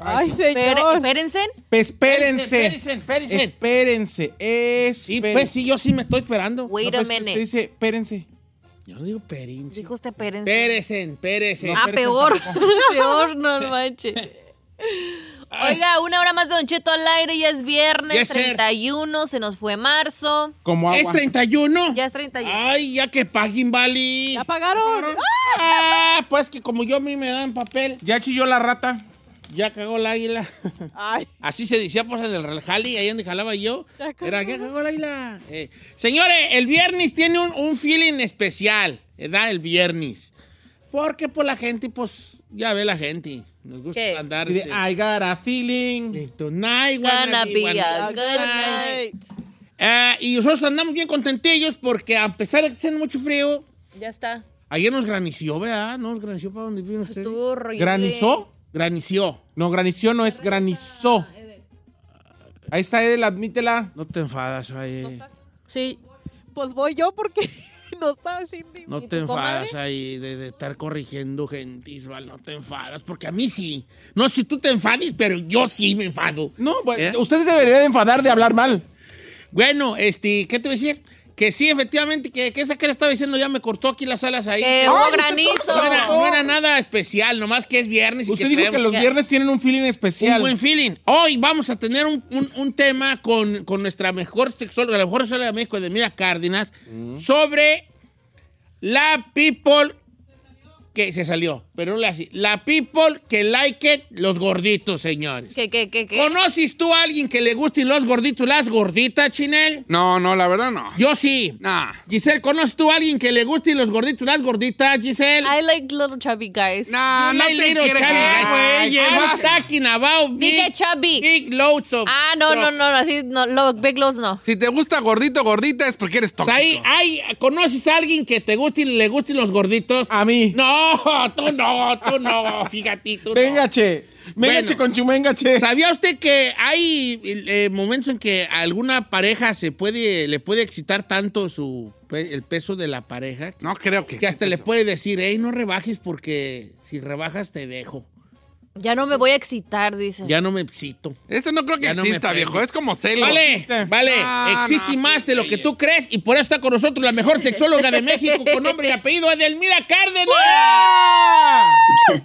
Ay, señor. espérense. Espérense. Espérense, espérense. Espérense. Sí, espérense. pues sí, yo sí me estoy esperando. Wait No, a pues, usted minute. dice, espérense. Yo digo perince. Dijo usted espérense. Péresen, péresen. ah, espérense peor. peor, no manches. Oiga, una hora más de Don Cheto al aire, ya es viernes Yes, sir. 31, se nos fue marzo. Como ¿Es agua. 31? Ya es 31. Ay, ya que paguen, vale. ¿Ya pagaron? Ah, pues que como yo a mí me dan papel, Ya chilló la rata. Ya cagó el águila. Ay, Así se decía pues en el jali, ahí donde jalaba yo. Ya cagó. Era que cagó el águila. Eh, señores, el viernes tiene un, un feeling especial, ¿verdad? El viernes. Porque pues la gente, pues, ya ve la gente. Nos gusta ¿Qué? andar. De, este, I got a feeling. eh, Tonight, Gonna be, a good night. Ah, y nosotros andamos bien contentillos porque a pesar de que hace mucho frío, Ya está. ayer nos granició, ¿verdad? Nos granició para donde viven ustedes. Estuvo. ¿Granizó? Granició. No, granició no es granizó. Ahí está Edel, admítela. No te enfadas, ahí. Sí. pues voy yo porque no está haciendo. No ¿Y te comadre? enfadas ahí de, de estar corrigiendo gente, Isbal. No te enfadas, porque a mí sí. No sé si tú te enfades, pero yo sí me enfado. No, pues, ¿Eh? ustedes deberían de enfadar de hablar mal. Bueno, este, ¿qué te voy a decir? Que sí, efectivamente, que, que esa que le estaba diciendo ya me cortó aquí las alas ahí. Que hubo granizo. era, no era nada especial, nomás que es viernes y Usted que dijo que los viernes tienen un feeling un especial. buen feeling. Hoy vamos a tener un, un- un tema con, con nuestra mejor sexóloga, la mejor sexóloga de México, Edmira Cárdenas, sobre la people que se salió, pero no le así. La people que like it, los gorditos, señores. ¿Qué, qué, qué, qué? ¿Conoces tú a alguien que le gusten los gorditos, las gorditas, Chinel? No, no, la verdad no. Yo sí. Nah. Giselle, ¿conoces tú a alguien que le gusten los gorditos, las gorditas, Giselle? I like little chubby guys. Nah, You no like te little chubby guys. Ay, I'm talking about Dije big, chubby. big loads of... Ah, no, no, no, así, no, lo, big lows no. Si te gusta gordito, gordita es porque eres O tóxico. sea, ahí, ahí, ¿conoces a alguien que te guste y le gusten los gorditos? A mí. No, tú no, tú no, fíjate, tú no. Venga, che. Venga, Bueno. che, con chumenga, che. ¿Sabía usted que hay eh, momentos en que a alguna pareja se puede, le puede excitar tanto su, el peso de la pareja No creo que que hasta le puede decir, hey, no rebajes porque si rebajas te dejo. Ya no me voy a excitar, dicen. Ya no me excito. Esto no creo que Ya no exista, prende. viejo. Es como celos. Vale, vale, No, existe no, más de lo que tú crees y por eso está con nosotros la mejor sexóloga de México con nombre y apellido, Edelmira Cárdenas.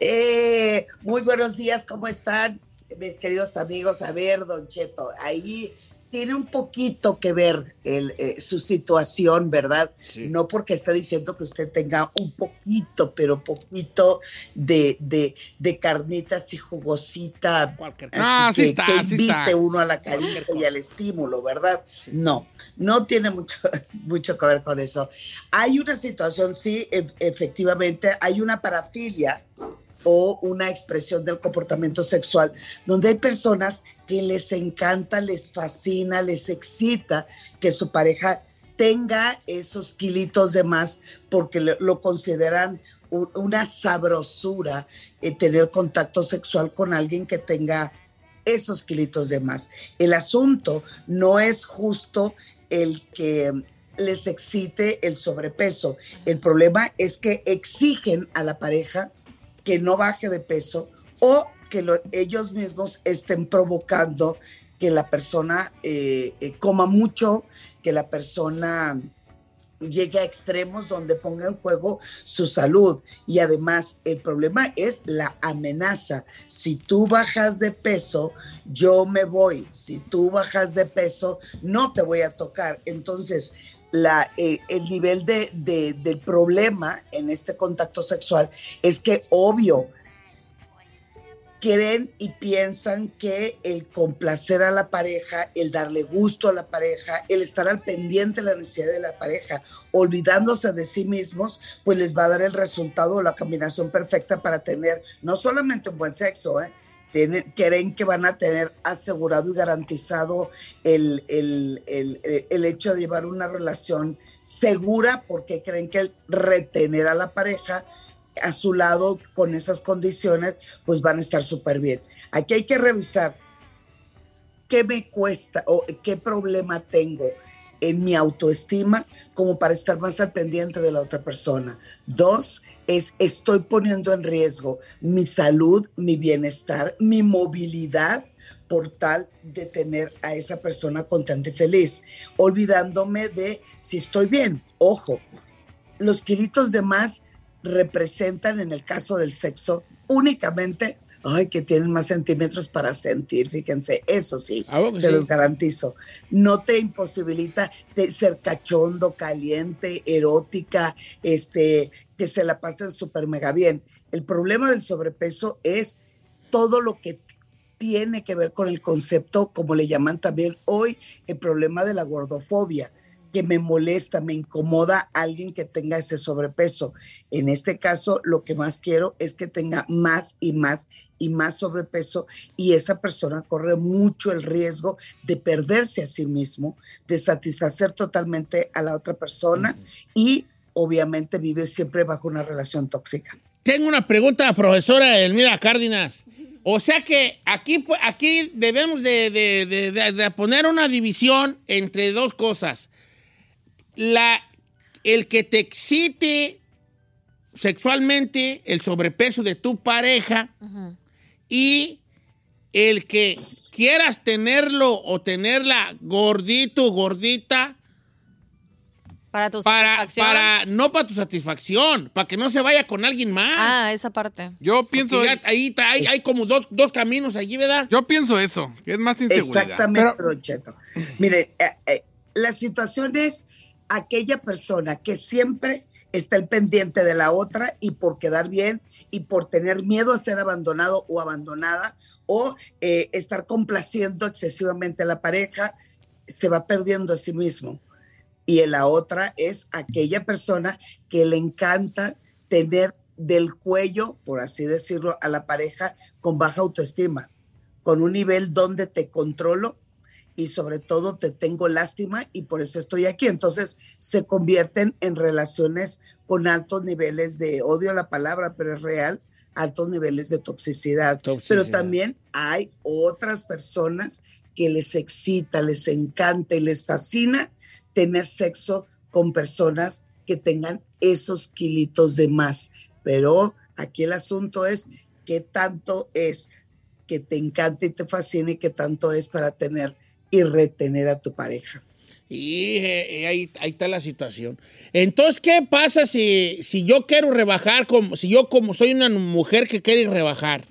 Eh, muy buenos días, ¿cómo están? Mis queridos amigos, a ver, Don Cheto, ahí tiene un poquito que ver el, eh, su situación, ¿verdad? Sí. No porque está diciendo que usted tenga un poquito, pero poquito de, de, de carnita así jugosita, Cualquier así No, sí que, está, que sí invite está. uno a la carita y cosa. al estímulo, ¿verdad? No, no tiene mucho, mucho que ver con eso. Hay una situación, sí, e- efectivamente, hay una parafilia o una expresión del comportamiento sexual, donde hay personas que les encanta, les fascina, les excita que su pareja tenga esos kilitos de más porque lo, consideran una sabrosura eh, tener contacto sexual con alguien que tenga esos kilitos de más. El asunto no es justo el que les excite el sobrepeso. El problema es que exigen a la pareja que no baje de peso o que lo- ellos mismos estén provocando que la persona eh, eh, coma mucho, que la persona llegue a extremos donde ponga en juego su salud. Y además el problema es la amenaza. Si tú bajas de peso, yo me voy. Si tú bajas de peso, no te voy a tocar. Entonces, la, eh, el nivel de, de- del problema en este contacto sexual es que obvio, creen y piensan que el complacer a la pareja, el darle gusto a la pareja, el estar al pendiente de la necesidad de la pareja, olvidándose de sí mismos, pues les va a dar el resultado o la combinación perfecta para tener no solamente un buen sexo, ¿eh? Tienen- creen que van a tener asegurado y garantizado el, el- el- el- el hecho de llevar una relación segura porque creen que el retener a la pareja a su lado con esas condiciones, pues van a estar súper bien. Aquí hay que revisar qué me cuesta o qué problema tengo en mi autoestima como para estar más al pendiente de la otra persona. Dos, es estoy poniendo en riesgo mi salud, mi bienestar, mi movilidad por tal de tener a esa persona contenta feliz, olvidándome de si estoy bien. Ojo, los kilitos de más representan en el caso del sexo únicamente, ay, que tienen más centímetros para sentir, fíjense, eso sí, ¿A poco se sí? los garantizo. No te imposibilita de ser cachondo, caliente, erótica, este, que se la pasen súper mega bien. El problema del sobrepeso es todo lo que tiene que ver con el concepto, como le llaman también hoy, el problema de la gordofobia que me molesta, me incomoda alguien que tenga ese sobrepeso. En este caso, lo que más quiero es que tenga más y más y más sobrepeso y esa persona corre mucho el riesgo de perderse a sí mismo, de satisfacer totalmente a la otra persona y obviamente vivir siempre bajo una relación tóxica. Tengo una pregunta, profesora Elmira Cárdenas. O sea que aquí, aquí debemos de, de- de- de- de poner una división entre dos cosas. La, el que te excite sexualmente el sobrepeso de tu pareja y el que quieras tenerlo o tenerla gordito o gordita Para tu para, satisfacción. para no para tu satisfacción, para que no se vaya con alguien más. Ah, esa parte. Yo pienso, ya ahí está- hay, hay como dos, dos caminos allí, ¿verdad? yo pienso eso, que es más inseguridad. Exactamente, Cheto. Mire, eh, eh, la situación es aquella persona que siempre está al pendiente de la otra y por quedar bien y por tener miedo a ser abandonado o abandonada o eh, estar complaciendo excesivamente a la pareja, se va perdiendo a sí mismo. Y la otra es aquella persona que le encanta tener del cuello, por así decirlo, a la pareja con baja autoestima, con un nivel donde te controlo y sobre todo te tengo lástima y por eso estoy aquí. Entonces se convierten en relaciones con altos niveles de odio a la palabra, pero es real, altos niveles de toxicidad. Toxicidad. Pero también hay otras personas que les excita, les encanta y les fascina tener sexo con personas que tengan esos kilitos de más. Pero aquí el asunto es qué tanto es que te encante y te fascine y qué tanto es para tener y retener a tu pareja. Y eh, eh, ahí, ahí está la situación. Entonces, ¿qué pasa si, si yo quiero rebajar, como, si yo como soy una mujer que quiere rebajar?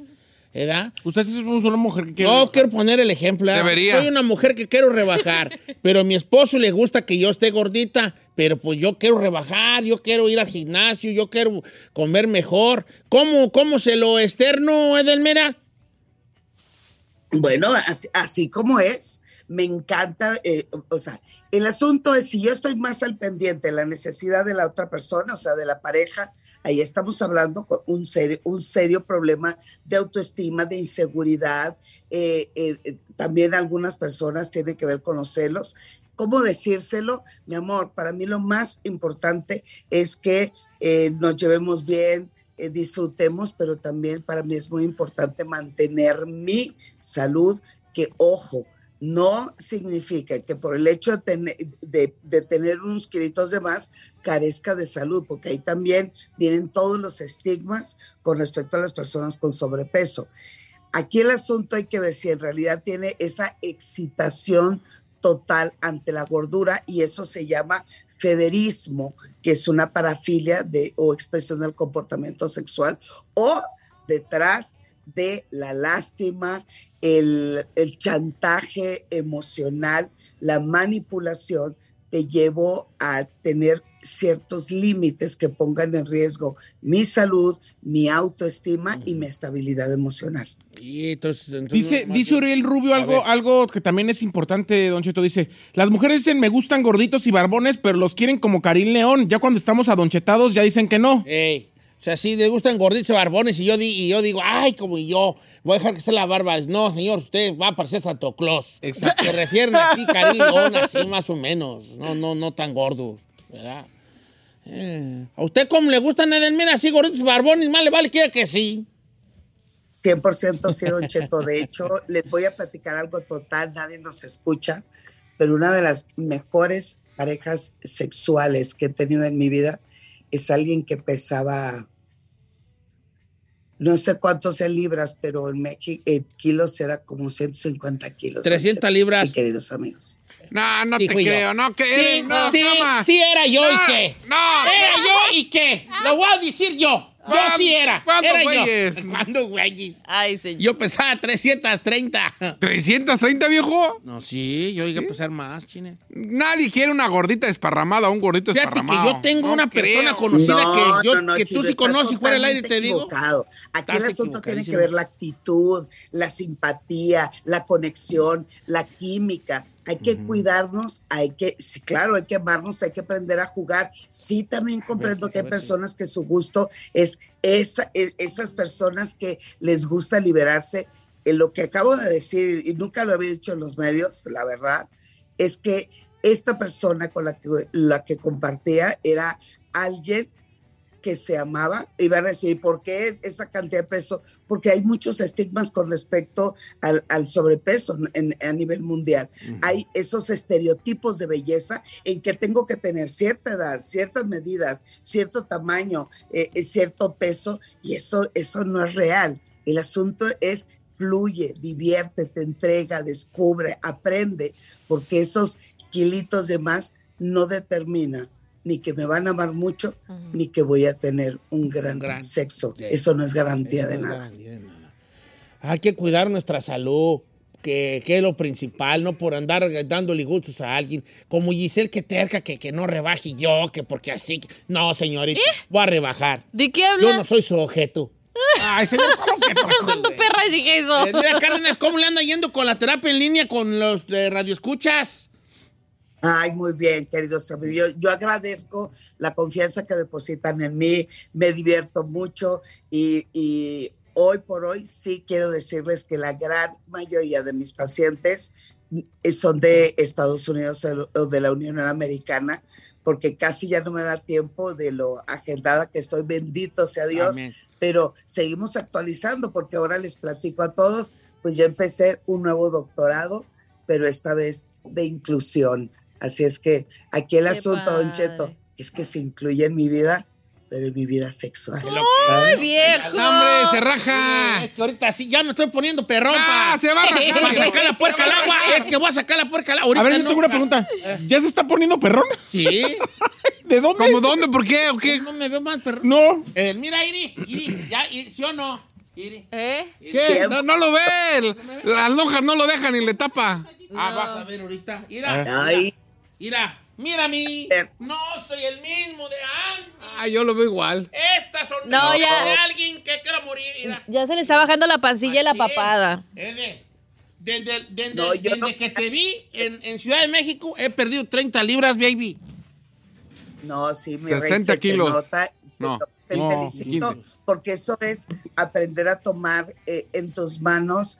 ¿Verdad? Usted sí es una mujer que quiere. No quiero poner el ejemplo. ¿verdad? Debería. Soy una mujer que quiero rebajar, pero a mi esposo le gusta que yo esté gordita, pero pues yo quiero rebajar, yo quiero ir al gimnasio, yo quiero comer mejor. ¿Cómo, cómo se lo externo, Edelmira? Bueno, así, así como es, me encanta, eh, o sea, el asunto es si yo estoy más al pendiente de la necesidad de la otra persona, o sea, de la pareja, ahí estamos hablando con un serio, un serio problema de autoestima, de inseguridad, eh, eh, también algunas personas tienen que ver con los celos. ¿Cómo decírselo? Mi amor, para mí lo más importante es que nos llevemos bien, disfrutemos, pero también para mí es muy importante mantener mi salud, que ojo, no significa que por el hecho de, tener- unos kilitos de más carezca de salud, porque ahí también vienen todos los estigmas con respecto a las personas con sobrepeso. Aquí el asunto hay que ver si en realidad tiene esa excitación total ante la gordura y eso se llama federismo, que es una parafilia o expresión del comportamiento sexual, o detrás de la lástima, el, el chantaje emocional, la manipulación, te llevo a tener ciertos límites que pongan en riesgo mi salud, mi autoestima y mi estabilidad emocional. Y entonces, entonces Dice, no- dice Uriel Rubio algo, ver. algo que también es importante, Don Cheto. Dice, las mujeres dicen me gustan gorditos y barbones, pero los quieren como Karim León. Ya cuando estamos adonchetados ya dicen que no. Ey, o sea, sí, le gustan gorditos y barbones y yo, di, y yo digo, ay, como yo, voy a dejar que sea la barba. No, señor, usted va a parecer Santo Claus. Exacto. Se refieren así, Karim León, así más o menos. No, no, no tan gordos, ¿verdad? Eh, ¿A usted cómo le gustan, Edelmira, así gorditos y barbones? Más le vale que que sí. 100% sí, Don Cheto. De hecho, les voy a platicar algo total, nadie nos escucha, pero una de las mejores parejas sexuales que he tenido en mi vida es alguien que pesaba, no sé cuántos en libras, pero en México, en kilos era como 150 kilos. Don 300 Cheto. libras. Y queridos amigos. No, no Sí, te yo. creo. No, que Sí, no, sí, cama. sí era yo y qué. no. Era yo y qué. Lo voy a decir yo. Yo ¿Cuán- sí era. cuántos Era güeyes? yo. ¿Cuándo, güeyes? Ay, señor. Yo pesaba 330. ¿330, viejo? No, sí, yo iba a pesar más, chine. Nadie quiere una gordita desparramada o un gordito Fíjate que desparramado. yo tengo No una persona conocida No, que, yo, no, no, que tú sí conoces fuera del aire, te digo. Aquí el asunto tiene que ver la actitud, la simpatía, la conexión, la química. Hay que cuidarnos, hay que, sí, claro, hay que amarnos, hay que aprender a jugar. Sí, también comprendo que hay personas que su gusto es esa, e- esas personas que les gusta liberarse. En lo que acabo de decir, y nunca lo había dicho en los medios, la verdad, es que esta persona con la que, la que compartía era alguien que se amaba, iban a decir, ¿por qué esa cantidad de peso? Porque hay muchos estigmas con respecto al, al sobrepeso en- a nivel mundial. Hay esos estereotipos de belleza en que tengo que tener cierta edad, ciertas medidas, cierto tamaño, eh, eh, cierto peso, y eso, eso no es real. El asunto es fluye, diviértete, entrega, descubre, aprende, porque esos kilitos de más no determina ni que me van a amar mucho, ni que voy a tener un gran, gran- sexo. Sí. Eso no es garantía de nada. Hay que cuidar nuestra salud, que, que es lo principal, no por andar dándole gustos a alguien. Como Giselle que terca, que, que no rebaje yo, que porque así. No, señorita, voy a rebajar. ¿De qué Yo habla? no soy su objeto. Ay, señor, ¿cómo que? Con tu perra dije eso. Eh, mira, Cárdenas, ¿cómo le anda yendo con la terapia en línea con los de Radio Escuchas? Ay, muy bien, queridos amigos. Yo, yo agradezco la confianza que depositan en mí, me divierto mucho y, y hoy por hoy sí quiero decirles que la gran mayoría de mis pacientes son de Estados Unidos o de la Unión Americana, porque casi ya no me da tiempo de lo agendada que estoy, bendito sea Dios, Amén. Pero seguimos actualizando porque ahora les platico a todos, pues ya empecé un nuevo doctorado, pero esta vez de inclusión. Así es que aquí el Qué asunto, Don padre. Cheto, es que se incluye en mi vida, pero en mi vida sexual. ¡Ay, viejo! ¡No, hombre, se raja! Es que ahorita sí, ya me estoy poniendo perrón. ¡Ah, se va a rajar! Para sacar la puerca al agua. Es que voy a sacar la puerca al agua. A ver, yo tengo una pregunta. ¿Ya se está poniendo perrón? Sí. ¿De dónde? ¿Cómo dónde? ¿Por qué? ¿O qué? No me veo más perrón. No. Eh, mira, Iri, Iri, ya, Iri, ¿sí o no? Iri. ¿Eh? ¿Qué? No, no lo ve. Las lonjas no lo dejan y le tapa. Ah, vas a ver ahorita. Mira, Ay, mira, mira a mí. Eh. No soy el mismo de antes. Ah, yo lo veo igual. Estas son No, de ya. alguien que quiera morir. Mira. Ya se le está bajando la pancilla y la Así es. papada. Ede, Desde, desde- No, yo desde no- que te vi en, en Ciudad de México, he perdido 30 libras, baby. No, sí, mi 60 rey, se nota, No, te no, felicito, 15. porque eso es aprender a tomar eh, en tus manos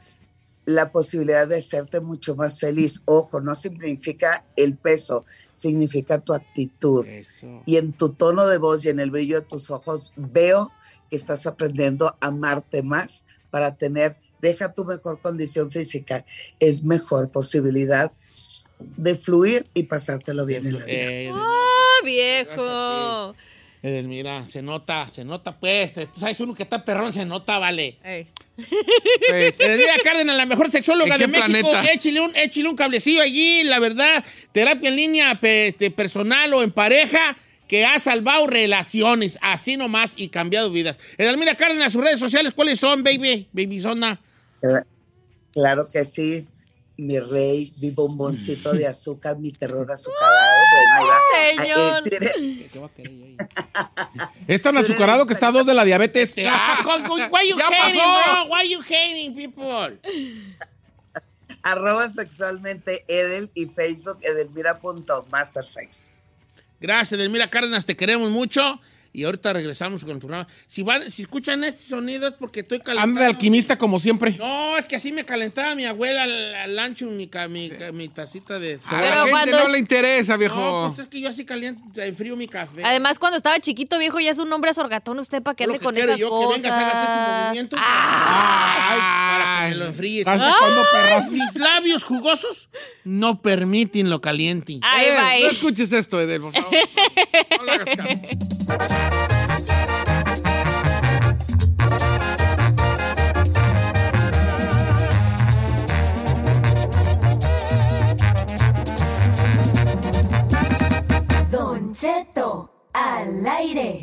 la posibilidad de hacerte mucho más feliz. Ojo, no significa el peso, significa tu actitud. Eso. y en tu tono de voz y en el brillo de tus ojos veo que estás aprendiendo a amarte más para tener, deja tu mejor condición física, es mejor posibilidad de fluir y pasártelo bien en la vida. Eh, ¡Ah, viejo! Edelmira, se nota, se nota, pues. Tú sabes, uno que está perrón se nota, vale. Ey. Pues, Edelmira Cárdenas, la mejor sexóloga ¿En de México. Échale un, échale un cablecillo allí, la verdad. Terapia en línea pe- este, personal o en pareja que ha salvado relaciones, así nomás, y cambiado vidas. Edelmira Cárdenas, sus redes sociales, ¿cuáles son, baby? Baby Zona. Eh, Claro que sí, mi rey, mi bomboncito de azúcar, mi terror azucarado. Bueno, ahí va. Señor. Ah, eh, Es tan azucarado que está a dos de la diabetes. Ah, why you Ya hating, pasó. bro? Why you hating, people? arroba sexualmente Edel y Facebook edelmira.mastersex. Gracias, Edelmira Cárdenas, te queremos mucho. Y ahorita regresamos con el programa. Si, van, si escuchan este sonido es porque estoy calentando. Anda de alquimista como siempre. No, es que así me calentaba mi abuela al, al ancho mi, mi, mi tacita de... A la Pero gente cuando no es- le interesa, viejo. No, pues es que yo así caliento, enfrío mi café. Además, cuando estaba chiquito, viejo, ya es un hombre sorgatón usted para que ande que con quiero esas yo, que cosas. vengas, hagas este movimiento. Ay, para que me lo enfríes. Mis labios jugosos no permiten lo caliente. Ay, Eh, bye. No escuches esto, Edel, por favor. No le hagas caso. Don Cheto, al aire.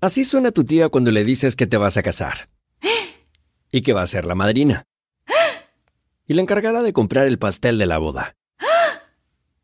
Así suena tu tía cuando le dices que te vas a casar. Y que va a ser la madrina. Y la encargada de comprar el pastel de la boda.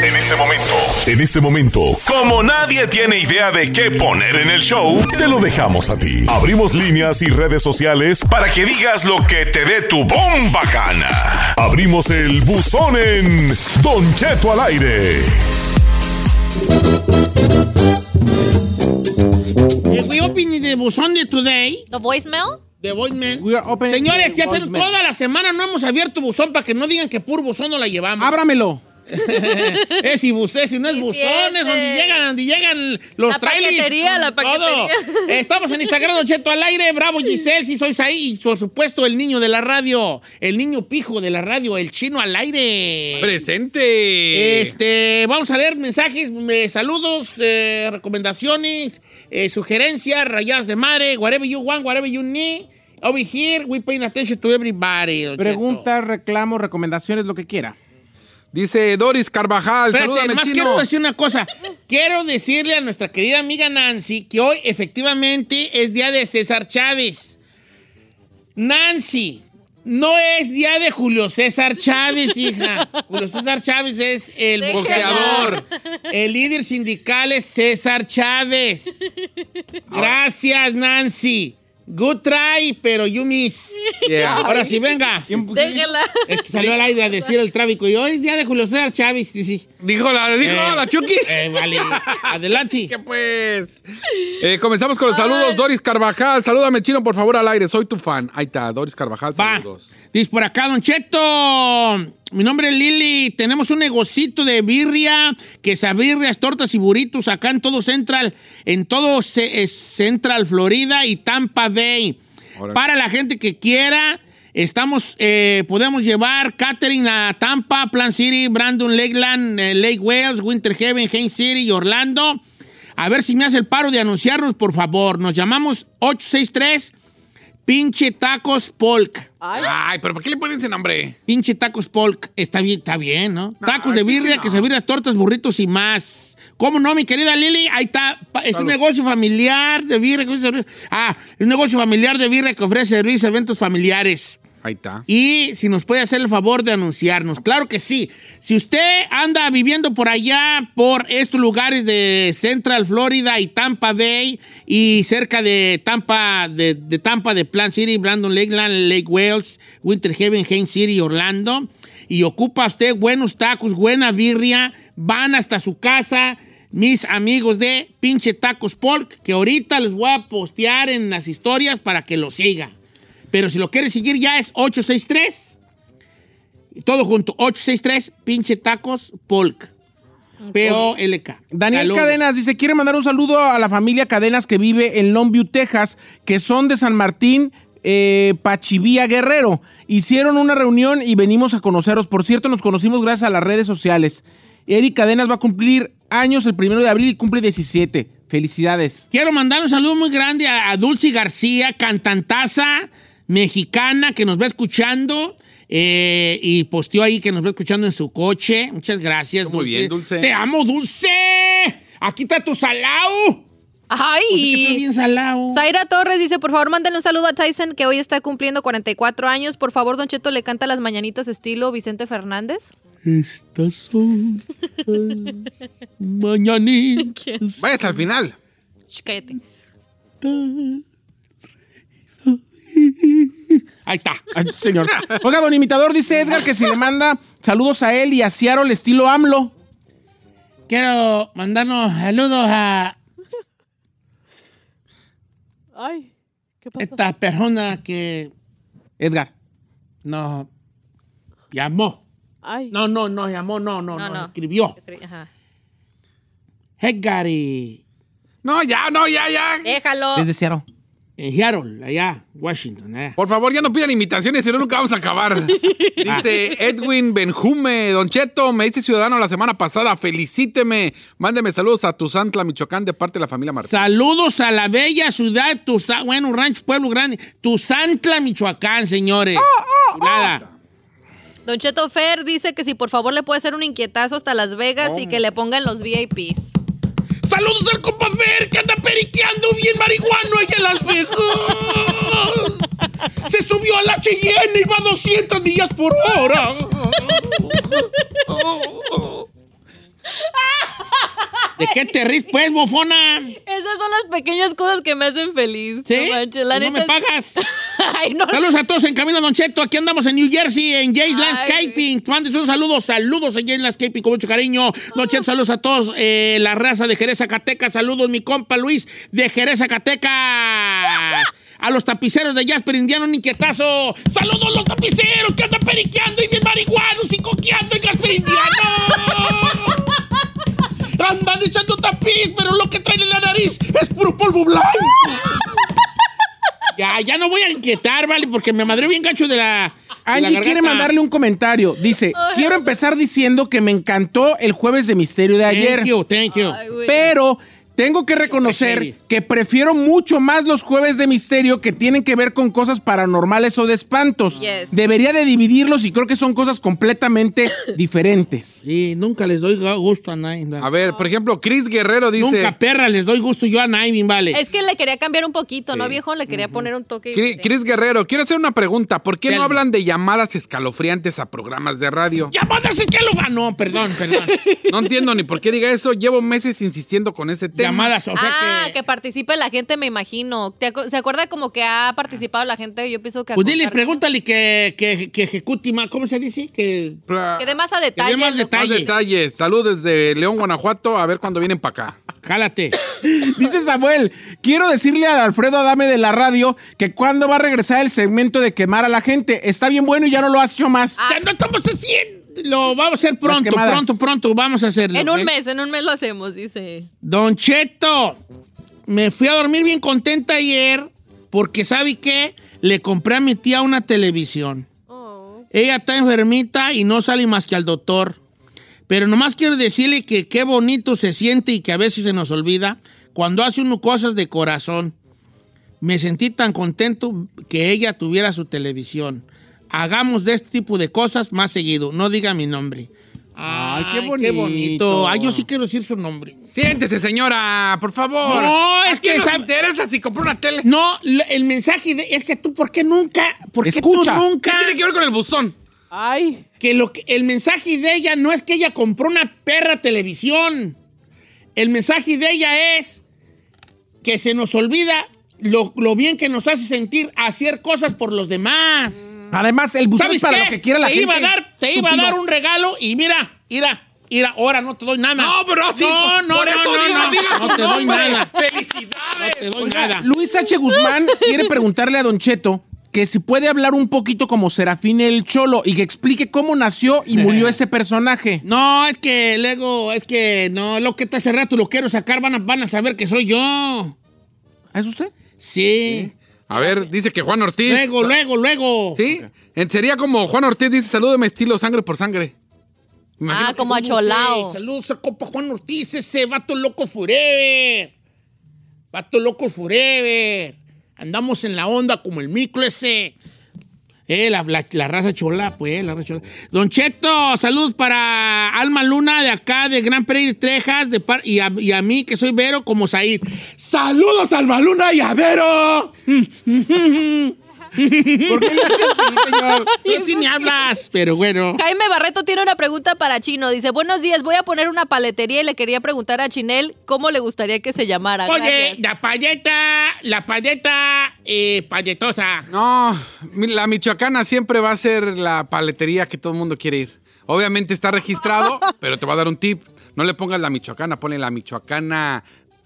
En este momento, en este momento, como nadie tiene idea de qué poner en el show, te lo dejamos a ti. Abrimos líneas y redes sociales para que digas lo que te dé tu bomba gana. Abrimos el buzón en Don Cheto al aire. We open the buzón de today. ¿The voicemail? The voicemail. We are opening Señores, the ya tenemos voicemail. toda la semana no hemos abierto buzón para que no digan que puro buzón no la llevamos. Ábramelo. Es y bus, es y no es Sí, buzón, es donde sí. llegan, donde llegan los La trailers. paquetería, la paquetería. todo. Estamos en Instagram, Don Cheto al aire, bravo Giselle, si sois ahí, y por supuesto el niño de la radio, el niño pijo de la radio, el chino al aire. Presente. Este, vamos a leer mensajes, saludos, eh, recomendaciones, eh, sugerencias, rayadas de madre, whatever you want, whatever you need. Over here, we paying attention to everybody. Don. Preguntas, reclamos, recomendaciones, lo que quiera. Dice Doris Carvajal. Espérate, Salúdame, además chino. quiero decir una cosa. Quiero decirle a nuestra querida amiga Nancy que hoy efectivamente es día de César Chávez. Nancy, no es día de Julio César Chávez, hija. Julio César Chávez es el boxeador. El líder sindical es César Chávez. Gracias, Nancy. Good try, pero you miss. Yeah. Ahora sí, venga. Déjela. Es que salió al aire a decir el tráfico y hoy es día de Julio César Chávez. Sí, sí. Dijo la, dijo Eh, la Chucky. eh, vale. Adelante. ¿Qué pues? Eh, comenzamos con los saludos. Doris Carvajal. Salúdame, chino, por favor, al aire. Soy tu fan. Ahí está, Doris Carvajal. Va. Saludos. Dice por acá, Don Cheto. Mi nombre es Lili. Tenemos un negocito de birria, quesabirrias, tortas y burritos acá en todo Central, en todo eh, Central Florida y Tampa Bay. Para la gente que quiera, estamos, eh, podemos llevar catering a Tampa, Plan City, Brandon, Lakeland, eh, Lake Wales, Winter Haven, Haines City y Orlando. A ver si me hace el paro de anunciarnos, por favor. Nos llamamos 863 Pinche Tacos Polk. Ay, pero ¿por qué le ponen ese nombre? Pinche Tacos Polk. Está bien, está bien, ¿no? Tacos de birria, no. quesadillas, tortas, burritos y más. ¿Cómo no, mi querida Lili? Ahí está. Es un negocio familiar de birria. que Ah, un negocio familiar de birria que ofrece servicios eventos familiares. Ahí está. Y si nos puede hacer el favor de anunciarnos. Claro que sí. Si usted anda viviendo por allá, por estos lugares de Central Florida y Tampa Bay, y cerca de Tampa, de, Tampa, de Plant City, Brandon Lakeland, Lake Wales, Winter Haven, Haines City, Orlando, y ocupa usted buenos tacos, buena birria, van hasta su casa. Mis amigos de Pinche Tacos Polk, que ahorita les voy a postear en las historias para que lo siga. Pero si lo quieres seguir ya es 863. Todo junto, 863, pinche tacos, Polk. P-O-L-K. Daniel Saludos. Cadenas dice, quiere mandar un saludo a la familia Cadenas que vive en Longview, Texas, que son de San Martín, eh, Pachivía Guerrero. Hicieron una reunión y venimos a conoceros. Por cierto, nos conocimos gracias a las redes sociales. Eric Cadenas va a cumplir años el primero de abril y cumple 17. Felicidades. Quiero mandar un saludo muy grande a, a Dulce García, cantantaza mexicana que nos va escuchando. eh, y posteó ahí que nos va escuchando en su coche. Muchas gracias, Muy bien, Dulce. Te amo, Dulce. Aquí está tu salao. Ay. Pues es que estoy bien salao. Zaira Torres dice, por favor, mándenle un saludo a Tyson, que hoy está cumpliendo 44 años. Por favor, Don Cheto le canta las mañanitas estilo Vicente Fernández. Estas son las mañanitas. Vaya hasta el final. Cállate. Ahí está. Ay, señor. Oiga, don imitador dice Edgar que si le manda saludos a él y a Seattle estilo AMLO. Quiero mandarnos saludos a Ay, ¿qué pasó? esta persona que Edgar. nos llamó. Ay. No, no, no llamó, no, no, No, no, no. escribió. Ajá. Edgar y No, ya, no, ya, ya. Déjalo. Desde Seattle. En Seattle, allá, Washington, allá. Por favor, ya no pidan imitaciones, si no, nunca vamos a acabar. Dice Edwin Benjume, Don Cheto, me hice ciudadano la semana pasada, felicíteme. Mándeme saludos a Tuzantla, Michoacán, de parte de la familia Martínez. Saludos a la bella ciudad, Tuza- bueno, rancho, pueblo grande, Tuzantla, Michoacán, señores. Chulada. Don Cheto Fer dice que si por favor le puede hacer un inquietazo hasta Las Vegas y que le pongan los VIPs. Saludos al compa Fer, que anda periqueando bien marihuano allá en Las Vegas. Se subió al H&N y va a 200 millas por hora. ¿De qué te ríes, pues, bofona? Esas son las pequeñas cosas que me hacen feliz. ¿Sí? No manches, la no neta me pagas. Ay, no. Saludos a todos en Camino Don Cheto. Aquí andamos en New Jersey, en Jay's Ay. Landscaping. Mándense un saludo. Saludos en Jay's Landscaping con mucho cariño. Don Cheto, saludos a todos. eh, la raza de Jerez, Zacatecas. Saludos, mi compa Luis de Jerez, Zacatecas. A los tapiceros de Jasper Indiano, un inquietazo. Saludos los tapiceros que andan periqueando y bien marihuanos y coqueando en Jasper Indiano. Andan echando tapiz, pero lo que traen en la nariz es puro polvo blanco. Ya, ya no voy a inquietar, ¿vale? Porque me madré bien gacho de la. de la Angie quiere mandarle un comentario. Dice, quiero empezar diciendo que me encantó el jueves de misterio de ayer. Thank you, thank you. Ay. Pero tengo que reconocer que prefiero mucho más los jueves de misterio que tienen que ver con cosas paranormales o de espantos. Yes. Debería de dividirlos y creo que son cosas completamente diferentes. Sí, nunca les doy gusto a nadie. A ver, por ejemplo, Chris Guerrero dice... Nunca perra les doy gusto yo a nadie, vale. Es que le quería cambiar un poquito, ¿no, viejo? Le quería poner un toque. Cri- diferente. Chris Guerrero, quiero hacer una pregunta. ¿Por qué no hablan de llamadas escalofriantes a programas de radio? ¡Llamadas escalofriantes! No, perdón, perdón. No entiendo ni por qué diga eso. Llevo meses insistiendo con ese tema. Llamadas, o sea ah, que. que... participe la gente, me imagino. ¿Te acu- ¿Se acuerda como que ha participado la gente? Yo pienso que... Pues dile, contar- pregúntale que, que, que ejecute más. ¿Cómo se dice? Que. Que dé más a detalle. más loco. detalle. Más detalles. Saludos desde León, Guanajuato. A ver cuándo vienen para acá. Jálate. Dice Samuel, quiero decirle a Alfredo Adame de la radio que cuando va a regresar el segmento de quemar a la gente. Está bien bueno y ya no lo has hecho más. Ah. Ya no estamos haciendo. Lo vamos a hacer pronto, pronto, pronto. Vamos a hacerlo. En un mes, en un mes lo hacemos, dice. Don Cheto, me fui a dormir bien contenta ayer porque, ¿sabe qué? le compré a mi tía una televisión. Ella está enfermita y no sale más que al doctor. Pero nomás quiero decirle que qué bonito se siente y que a veces se nos olvida cuando hace uno cosas de corazón. Me sentí tan contento que ella tuviera su televisión. Hagamos de este tipo de cosas más seguido. No diga mi nombre. Ay, qué bonito. bonito. Ay, yo sí quiero decir su nombre. Siéntese, señora, por favor. No, es ¿A quién que nos interesa si compró una tele? No, el mensaje de- es que tú, ¿por qué nunca? ¿Por qué Escucha. tú ¿Qué nunca? tiene que ver con el buzón? Ay, que lo que el mensaje de ella no es que ella compró una perra televisión. El mensaje de ella es que se nos olvida lo, lo bien que nos hace sentir hacer cosas por los demás. Además, el buzón ¿Sabes es para qué? lo que quiera la te gente. Iba a dar, te iba a dar un regalo y mira, mira, mira, ahora no te doy nada. No, pero sí, no, no, por no, eso no, no, diga su no te doy nombre. nada. No ¡Felicidades! te doy Oiga, nada. Luis H. Guzmán quiere preguntarle a Don Cheto que si puede hablar un poquito como Serafín el Cholo y que explique cómo nació y murió ese personaje. No, es que luego, es que no, lo que te hace rato lo quiero sacar, van a, van a saber que soy yo. ¿Es usted? Sí. A ver, dice que Juan Ortiz. Luego, luego, luego. ¿Sí? En- Sería como Juan Ortiz dice, salúdeme estilo sangre por sangre. Ah, como Somos, acholao. eh, Saludos a compa Juan Ortiz, ese vato loco forever. Vato loco forever. Andamos en la onda como el micro ese. Eh, la, la- la raza chola, pues, la raza chola. Don Cheto, saludos para Alma Luna de acá, de Gran Prairie, Texas, de par- y, a, y a mí, que soy Vero, como Said. ¡Saludos, Alma Luna y a Vero! ¿Por qué hace así, señor? Tú sí ni hablas, pero bueno. Jaime Barreto tiene una pregunta para Chino. Dice, buenos días, voy a poner una paletería y le quería preguntar a Chinel cómo le gustaría que se llamara. Oye, Gracias. la payeta, la payeta eh, payetosa. No, la michoacana siempre va a ser la paletería que todo el mundo quiere ir. Obviamente está registrado, pero te va a dar un tip. No le pongas la michoacana, ponle la michoacana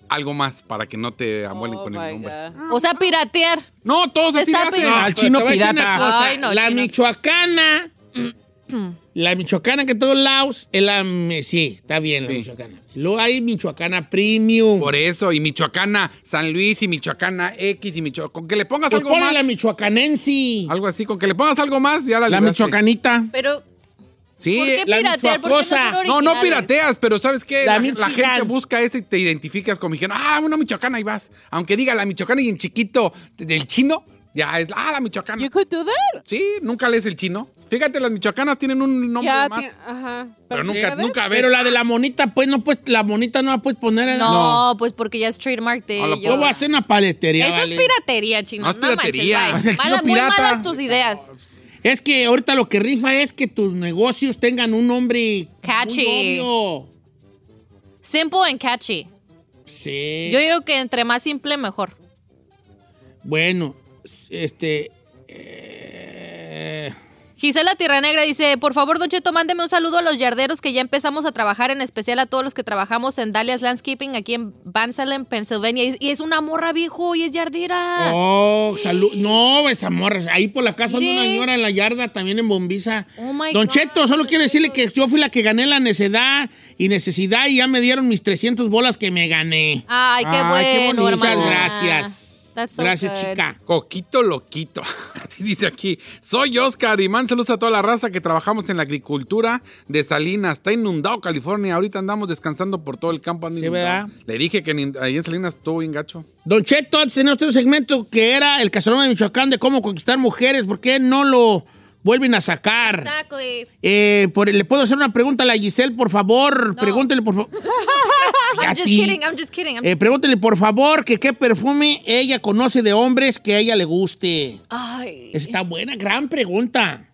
algo más para que no te amuelen oh con el nombre. God. O sea, piratear. No, todos así hacen. Al chino pirata. una cosa, Ay, no, la chino. michoacana, la michoacana que todos lados, es la, me- sí, está bien la michoacana. Luego hay michoacana premium. Por eso, y michoacana San Luis y michoacana X y michoacana. Con que le pongas Pues algo ponle más. la michoacanense. Algo así, con que le pongas algo más, ya la La michoacanita. Pero, Sí, ¿por qué la piratear? ¿Por qué no No, no pirateas, pero ¿sabes qué? La La, la gente busca ese y te identificas como dijeron, ah, una michoacana y vas. Aunque diga la michoacana y en chiquito del chino, ya es, ah, la michoacana. You could do that. Sí, nunca lees el chino. Fíjate, las michoacanas tienen un nombre Ya, más. ajá. Pero nunca, nunca ves. Pero la de la monita, pues no, pues la monita no la puedes poner en No, pues porque ya es trademark de No. Yo voy a hacer una paletería. Eso vale. es piratería, chino. No es No, piratería. manches, Es bye. el chino muy pirata. malas tus ideas. Es que ahorita lo que rifa es que tus negocios tengan un nombre Catchy. muy. Simple and catchy. Sí. Yo digo que entre más simple, mejor. Bueno, este. eh, Gisela Tierra Negra dice, por favor, Don Cheto, mándeme un saludo a los yarderos que ya empezamos a trabajar, en especial a todos los que trabajamos en Dalia's Landscaping aquí en Van Salem, Pennsylvania. Y es una morra viejo y es yardera. Oh, salud. No, esa morra. Ahí por la casa una señora en la yarda, también en Bombiza. Oh, my Don God. Cheto, solo quiero decirle que yo fui la que gané la necedad y necesidad y ya me dieron mis 300 bolas que me gané. Ay, qué Ay, qué bueno, bonito. Muchas gracias. That's so Gracias, good. chica. Coquito loquito. Así dice aquí. Soy Oscar y man saludos a toda la raza que trabajamos en la agricultura de Salinas. Está inundado California. Ahorita andamos descansando por todo el campo. Sí, inundado. ¿verdad? Le dije que en- ahí en Salinas estuvo bien gacho. Don Cheto, antes tenía otro segmento que era el casalón de Michoacán de cómo conquistar mujeres. ¿Por qué no lo vuelven a sacar? Exactly. Eh, por- ¿Le puedo hacer una pregunta a la Giselle, por favor? Pregúntele, por favor. I'm just kidding, I'm just kidding. I'm Eh, pregúntele, por favor, que qué perfume ella conoce de hombres que a ella le guste. Ay. Está buena, gran pregunta.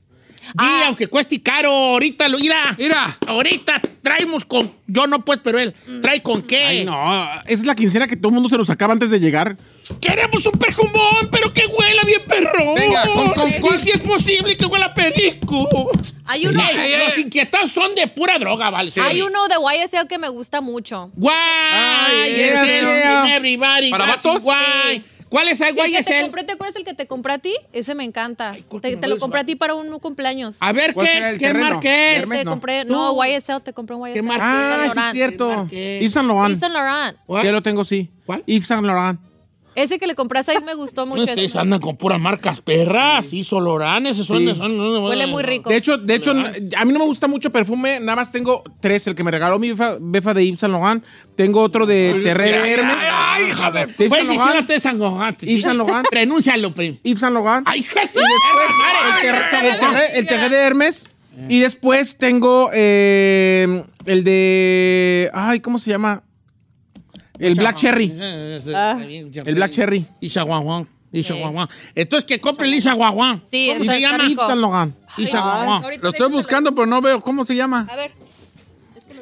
Ah. aunque cueste caro, ahorita lo irá. Mira. Ahorita traemos con. Yo no, pues, pero él. ¿Trae con qué? Ay, no. Esa es la quincena que todo el mundo se nos acaba antes de llegar. Queremos un perjumón, pero que huela bien perrón. Venga, ¿con- con Y cuál? si es posible que huela a perico. Hay uno, Ey, los inquietados son de pura droga, ¿vale? hay uno de YSL que me gusta mucho. Guay, Ay, es el yeah. everybody. ¿Para vatos? Sí. ¿Cuál es el guay? El que Es te el. compré, ¿te acuerdas el que te compré a ti? Ese me encanta. ¿cuál te, lo compré a ti para un cumpleaños. A ver, ¿Cuál será ¿qué, qué marca es? Hermes, te no. compré, Tú. no, YSL, te compré un YSL. ¿Qué marca? Ah, sí es cierto. Yves Saint Laurent. Yves Saint Laurent. ¿Cuál? Ya lo tengo, sí. ¿Cuál? Yves Saint Laurent. Ese que le compraste ahí me gustó mucho. Ustedes ese. andan con puras marcas perras y Soloranes, esos son, Sí. son- Huele muy rico. De hecho, de hecho, a mí no me gusta mucho perfume. Nada más tengo tres. El que me regaló mi befa, befa de Yves Saint Laurent. Tengo otro de Terre Ay, Hermes. ay, ay, hija de- De Yves Saint decir Laurent. a Tess San Laurent. Yves Saint Laurent. Renúncialo, prim. Yves Saint Laurent. Ay, hija de- Y después el Terre- el Terre- el Terre de Hermes. Y después tengo eh, el de. Ay, ¿cómo se llama? El Black Cherry. El Black Cherry. Isa Guaguán. Isa Guaguán. Entonces que compre Lisa Guaguán. Sí, ¿Cómo se llama? Yves Saint Laurent. Isa Guaguán. Ahorita Lo estoy buscando, pero no veo. ¿Cómo se llama? A ver,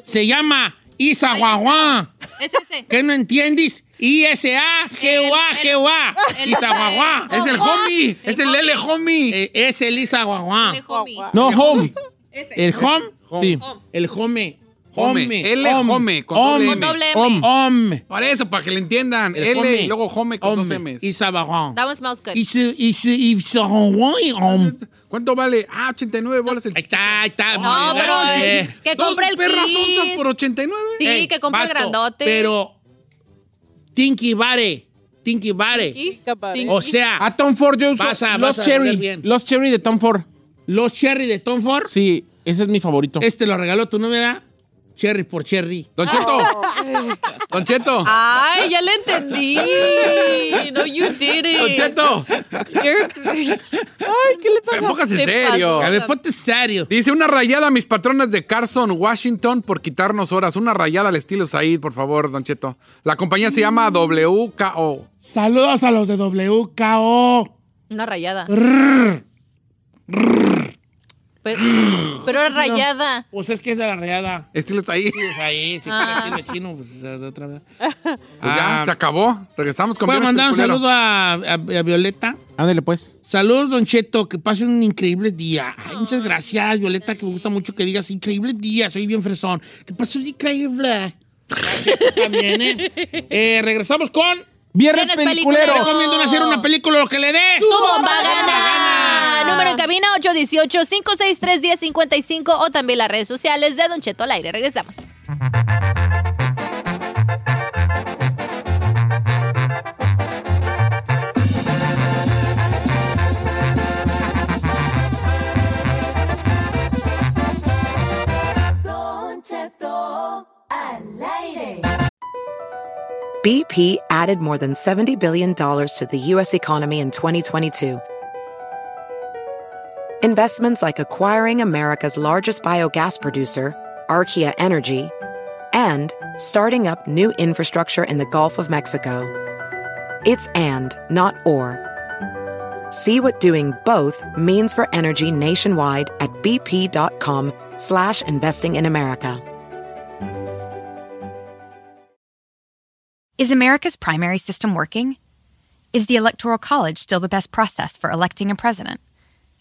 Se llama Isa Guaguán. es ese. ¿Qué no entiendes? I-S-A-G-O-A, G-O-A. el- Isa Guaguán. Es el homie. Es el L homie. Eh, Es el Isa Guaguán. Dale, homie. No, Home. ¿El home? Sí. El home. Home. L home, con doble Con M. doble Home. M. Home. Por eso, para que le entiendan. El L y luego home con dos. M's. Isa Guaguán. That one smells good. Isa Guaguán y home. ¿Cuánto vale? Ah, 89 bolas el Ahí está, ahí está. No, muy pero eh, que compre el Dos perras onzas por 89. Sí, Ey, que compre el grandote. Pero, Tinky Bare, Tinky Bare. ¿Y? O sea, A Tom Ford yo uso Vas a- Los Cherry. Los Cherry de Tom Ford. los Cherry de Tom Ford, Sí, ese es mi favorito. este lo regaló tu novia, Cherry por Cherry. Don Cheto. Don Cheto. Ay, ya le entendí. No, you didn't. Don Cheto. You're- Ay, ¿qué le pasa? Póngase serio. A ver, ponte serio. Dice una rayada a mis patrones de Carson, Washington, por quitarnos horas. Una rayada al estilo Said, por favor, Don Cheto. La compañía se llama WKO. Saludos a los de WKO. Una rayada. Pero, pero era rayada. Pues es que es de la reada. Estilo. Pues ahí, si Ah. quieres estilo chino, pues de otra vez. Pues ya, Ah. se acabó. Regresamos con Voy a mandar un saludo a, a- a Violeta. Ándale, pues. Saludos, Don Cheto, que pase un increíble día. Ay, muchas gracias, Violeta, que me gusta mucho que digas increíble día, soy bien fresón. Que pase un increíble. También, ¿eh? Eh, Regresamos con... Viernes, Viernes peliculero. peliculero. Recomiendo hacer una película lo que le dé. ¡Su bomba gana! Número en cabina 818-563-1055 o también las redes sociales de Don Cheto al aire. Regresamos. Don Cheto al aire. BP added more than $70 billion to the U.S. economy in 2022. Investments like acquiring America's largest biogas producer, Archaea Energy, and starting up new infrastructure in the Gulf of Mexico. It's and, not or. See what doing both means for energy nationwide at bp.com slash investing in America. Is America's primary system working? Is the Electoral College still the best process for electing a president?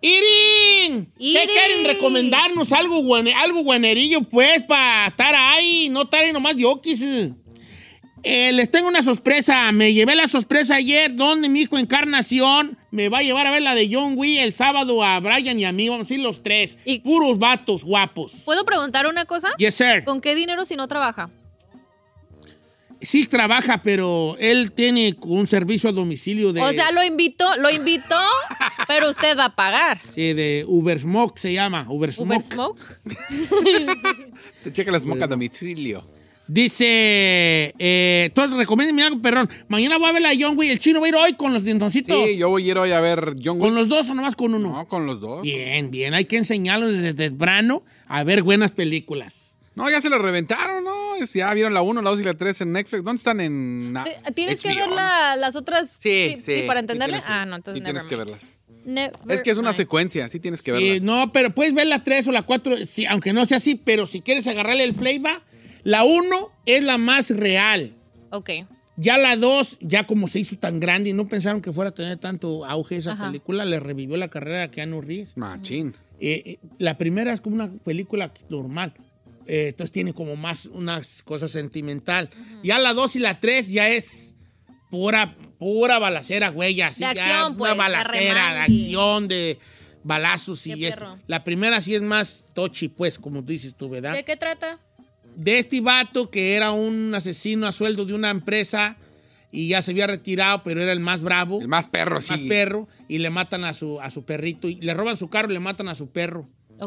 Irin, ¿qué quieren recomendarnos? Algo, buene- algo buenerillo, pues, para estar ahí, no estar ahí nomás yoquis. Eh, les tengo una sorpresa. Me llevé la sorpresa ayer, donde mi hijo Encarnación me va a llevar a ver la de John Wee el sábado a Brian y a mí. Vamos a ir los tres. Y- Puros vatos guapos. ¿Puedo preguntar una cosa? Yes, sir. ¿Con qué dinero si no trabaja? Sí trabaja, pero él tiene un servicio a domicilio de... O sea, lo invitó, lo invitó, pero usted va a pagar. Sí, de Uber Smoke se llama. Uber Uber Smoke. Smoke. Te checa la smoke a domicilio. Dice, eh, todos recomiéndenme algo, perdón. Mañana voy a ver la John Wick. El chino va a ir hoy con los dientoncitos. Sí, yo voy a ir hoy a ver John ¿Con los dos o nomás con uno? No, con los dos. Bien, bien. Hay que enseñarlos desde temprano a ver buenas películas. No, ya se lo reventaron, ¿no? Es- Ya vieron la 1, la 2 y la 3 en Netflix. ¿Dónde están en na- Te- Tienes que ver no? las otras. Sí, sí. para sí entenderle. tienes- ah, no, entonces Sí, tienes que verlas. Never Es que es una mind. secuencia, sí tienes que Sí, verlas. no, pero puedes ver la 3 o la 4, sí, aunque no sea así, pero si quieres agarrarle el flavor, la 1 es la más real. Ok. Ya la 2, ya como se hizo tan grande y no pensaron que fuera a tener tanto auge esa Ajá. película, le revivió la carrera a Keanu Reeves. Machín. Eh, eh, la primera es como una película normal. Eh, entonces tiene como más unas cosas sentimental. Ya la 2 y la 3 ya es pura, pura balacera, güey. Así De ya acción, una pues, balacera de acción, de balazos y esto. La primera sí es más tochi, pues, como tú dices tú, ¿verdad? ¿De qué trata? de este vato que era un asesino a sueldo de una empresa y ya se había retirado, pero era el más bravo. El más perro, el sí. más perro. Y le matan a su, a su perrito. Y le roban su carro y le matan a su perro.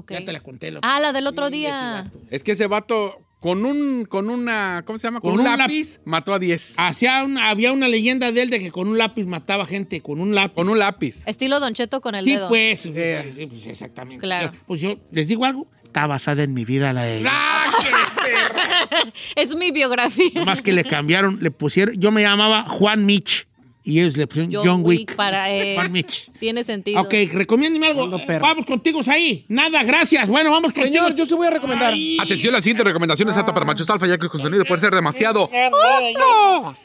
Ya te la conté. loco. Ah, la del otro Sí, día. Es que ese vato con un con una ¿cómo se llama? Con, Con un un lápiz mató a 10. Hacía una- había una leyenda de él de que con un lápiz mataba gente, con un lápiz. Con un lápiz. Estilo Don Cheto con el sí, dedo. pues, sí, sí, pues, exactamente. Claro. Pues yo les digo algo, está basada en mi vida la de ¡Ah, es mi biografía. Más que le cambiaron, le pusieron, yo me llamaba Juan Mitch y ellos le pusieron John, Wick. Para, eh, Juan Mitch. tiene sentido. Ok, recomiéndeme algo. Eh, vamos contigo ahí. Nada, gracias. Bueno, vamos contigo. Señor, yo sí voy a recomendar. Atención, la siguiente recomendación es apta para machos alfa, ya que el contenido puede ser demasiado.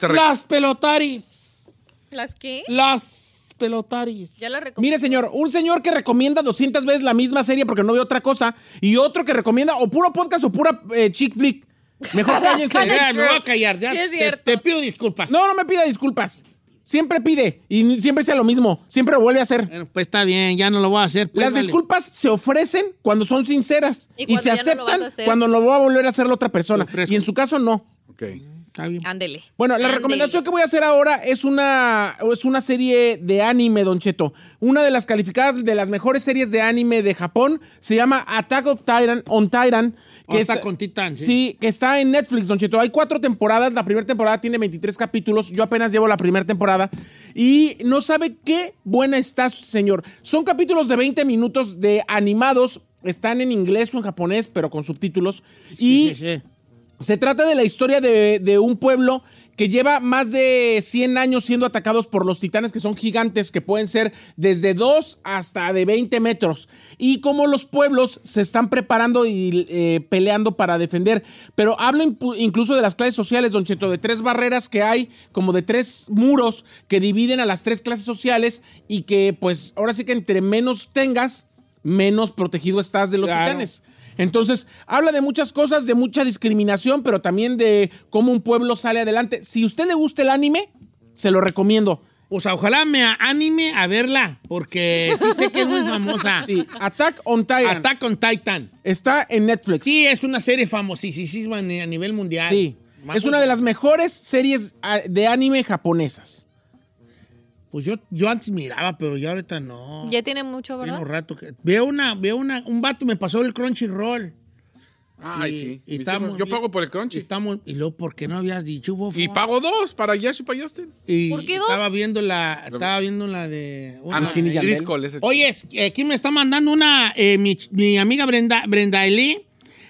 Las pelotaris. ¿Las qué? Las pelotaris. Ya la recomiendo. Mire, señor, un señor que recomienda 200 veces la misma serie porque no ve otra cosa y otro que recomienda o puro podcast o pura eh, chick flick. Mejor cállense. me voy a callar. ya. Sí, es Te- cierto. Te, pido disculpas. No, no me pida disculpas. Siempre pide y siempre sea lo mismo. Siempre lo vuelve a hacer. Pues está bien, ya no lo voy a hacer. pues, Las vale. disculpas se ofrecen cuando son sinceras Y se no aceptan cuando lo va a volver a hacer la otra persona. Y en su caso no. Ok. Está bien. Ándele. Bueno, la recomendación que voy a hacer ahora es una, es una serie de anime, Don Cheto. Una de las calificadas de las mejores series de anime de Japón se llama Attack of Titan on Titan. Que está está- con Titán. Sí. Sí, que está en Netflix, Don Cheto. Hay cuatro temporadas. La primera temporada tiene 23 capítulos. Yo apenas llevo la primera temporada. Y no sabe qué buena está, señor. Son capítulos de 20 minutos de animados. Están en inglés o en japonés, pero con subtítulos. y Sí, sí, sí. Se trata de la historia de, de un pueblo que lleva más de 100 años siendo atacados por los titanes que son gigantes, que pueden ser desde 2 hasta de 20 metros. Y como los pueblos se están preparando y eh, peleando para defender. Pero hablo incluso de las clases sociales, Don Cheto, de tres barreras que hay, como de tres muros que dividen a las tres clases sociales y que pues ahora sí que entre menos tengas, menos protegido estás de los Claro. titanes. Entonces, habla de muchas cosas, de mucha discriminación, pero también de cómo un pueblo sale adelante. Si a usted le gusta el anime, se lo recomiendo. O sea, ojalá me anime a verla, porque sí sé que es muy famosa. Sí, Attack on Titan. Attack on Titan. Está en Netflix. Sí, es una serie famosísima a nivel mundial. Sí. Es una de las mejores series ah, de anime japonesas. Pues yo, yo antes miraba, pero ya ahorita no. Ya tiene mucho, Tiene ¿verdad? un rato que... Veo una, veo una, un vato me pasó el Crunchyroll. Ay, Y- sí. y estamos hijos- yo pago por el Y, crunchy. estamos, y luego, ¿por qué no habías dicho, bofo? Y pago dos para Yash y para Justin. Y ¿Por qué dos? Estaba viendo la, estaba viendo la de... una- Ah, no, y ese. Oye, es- aquí me está mandando una, eh, mi, mi amiga Brenda, Brenda Eli,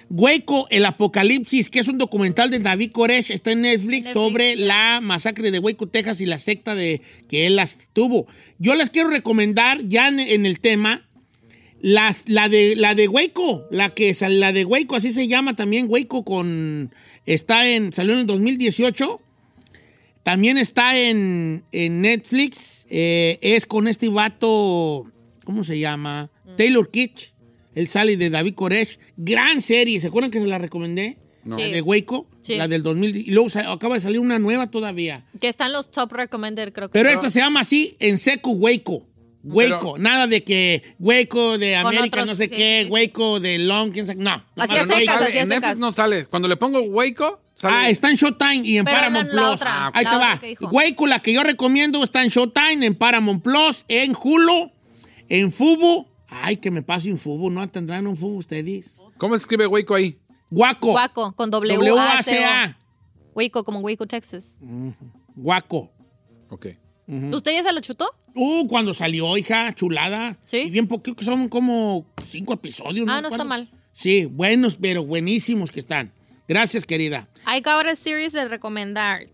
Hueco, el apocalipsis, que es un documental de David Koresh, está en Netflix, Netflix, sobre la masacre de Hueco, Texas y la secta de que él las tuvo. Yo les quiero recomendar ya en, en el tema las, la de la de Hueco, la que la de Hueco, así se llama también Hueco con está en salió en el 2018. También está en, en Netflix. eh, es con este vato, ¿cómo se llama? Taylor Kitsch. Él sale de David Koresh. Gran serie. ¿Se acuerdan que se la recomendé? No. La de Waco. Sí. La del 2000. Y luego sal- acaba de salir una nueva todavía. Que están los top recommended, creo que. Pero esta se llama así, en seco Waco. Waco. Pero- Nada de que Waco de América, otros, no sé sí, qué. Waco de Long, quién sabe. No. Así secas, así a en Netflix no sale. Cuando le pongo Waco, sale. Ah, está en Showtime y en Pero Paramount la- la Plus. otra, Ahí la te otra va. Waco, la que yo recomiendo, está en Showtime, en Paramount Plus, en Hulu, en Fubo. Ay, que me pase un Fubo, ¿no tendrán un Fubo ustedes? ¿Cómo se escribe Waco ahí? Guaco. Guaco, con W W-A-C-A. Waco, como Waco, Texas. Guaco. Ok. ¿Usted ya se lo chutó? Uh, cuando salió, hija, chulada. Sí. Y bien poquito, que son como cinco episodios. Ah, no está mal. Sí, buenos, pero buenísimos que están. Gracias, querida. Hay ahora series de recomendar.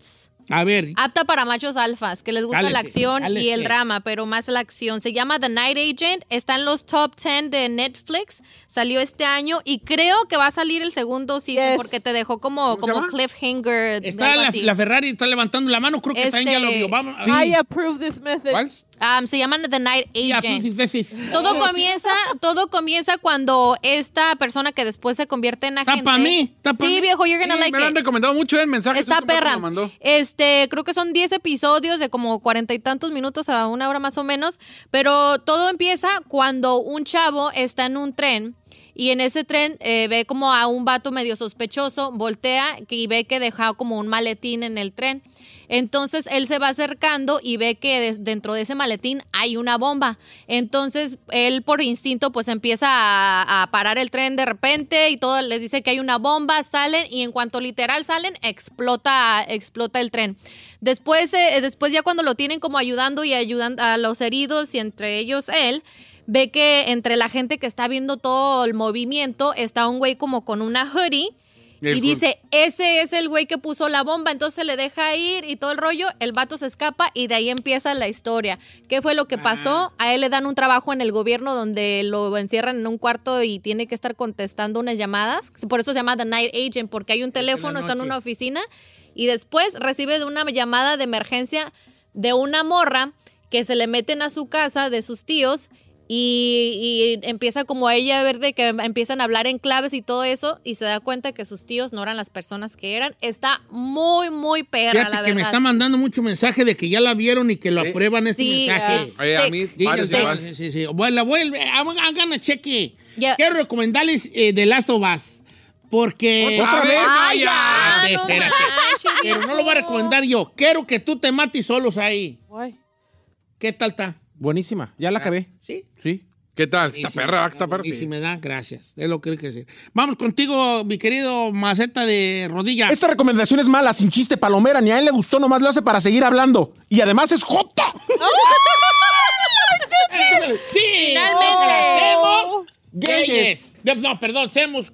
A ver, Apta para machos alfas, que les gusta la Cálese, acción y el drama, pero más la acción. Se llama The Night Agent, está en los top 10 de Netflix, salió este año y creo que va a salir el segundo season Yes. porque te dejó como, como cliffhanger. está la, Ferrari, está levantando la mano, creo que también ya lo vio. Vamos, I approve this message. Um, se llaman The Night Agent. pues, veces. Todo comienza, todo comienza cuando esta persona que después se convierte en agente. pa' mí, está Sí, viejo, you're gonna Sí, like me lo han recomendado mucho en mensajes. Está un compa me perra. mandó. Este, creo que son 10 episodios de como cuarenta y tantos minutos a una hora más o menos. Pero todo empieza cuando un chavo está en un tren. Y en ese tren eh, ve como a un vato medio sospechoso, voltea y ve que deja como un maletín en el tren. Entonces él se va acercando y ve que dentro de ese maletín hay una bomba. Entonces él por instinto pues empieza a, parar el tren de repente y todo les dice que hay una bomba, salen y en cuanto literal salen explota, explota el tren. Después, eh, después ya cuando lo tienen como ayudando y ayudando a los heridos y entre ellos él, ve que entre la gente que está viendo todo el movimiento está un güey como con una hoodie El y dice, ese es el güey que puso la bomba, entonces le deja ir y todo el rollo, el vato se escapa y de ahí empieza la historia. ¿Qué fue lo que pasó? A él le dan un trabajo en el gobierno donde lo encierran en un cuarto y tiene que estar contestando unas llamadas. Por eso se llama The Night Agent, porque hay un teléfono, está en una oficina y después recibe de una llamada de emergencia de una morra que se le meten a su casa de sus tíos y, y empieza como a ella a ver de que empiezan a hablar en claves y todo eso y se da cuenta que sus tíos no eran las personas que eran. Está muy, muy perra, Fíjate la que me verdad. está mandando mucho mensaje de que ya la vieron y que lo aprueban este Sí, mensaje. Oye, a mí Sí. Sí, sí, sí. Bueno, la vuelve. I'm, I'm gonna check it. Ya. Quiero recomendarles eh, The Last of Us. Porque. ¿Otra vez? Ay, ya, espérate, no espérate. manches, Pero no lo voy a recomendar yo. Quiero que tú te mates solos ahí. Why? ¿Qué tal está? Buenísima. Ya la acabé. ¿Sí? Sí. ¿Qué tal? Está perra, está perra. Y sí. si me da, gracias. Es lo que hay que decir. Vamos contigo, mi querido maceta de rodilla. Esta recomendación es mala, sin chiste palomera, ni a él le gustó, nomás lo hace para seguir hablando. Y además es Jota. Sí, Finalmente. Hacemos Gayes. No, perdón, seamos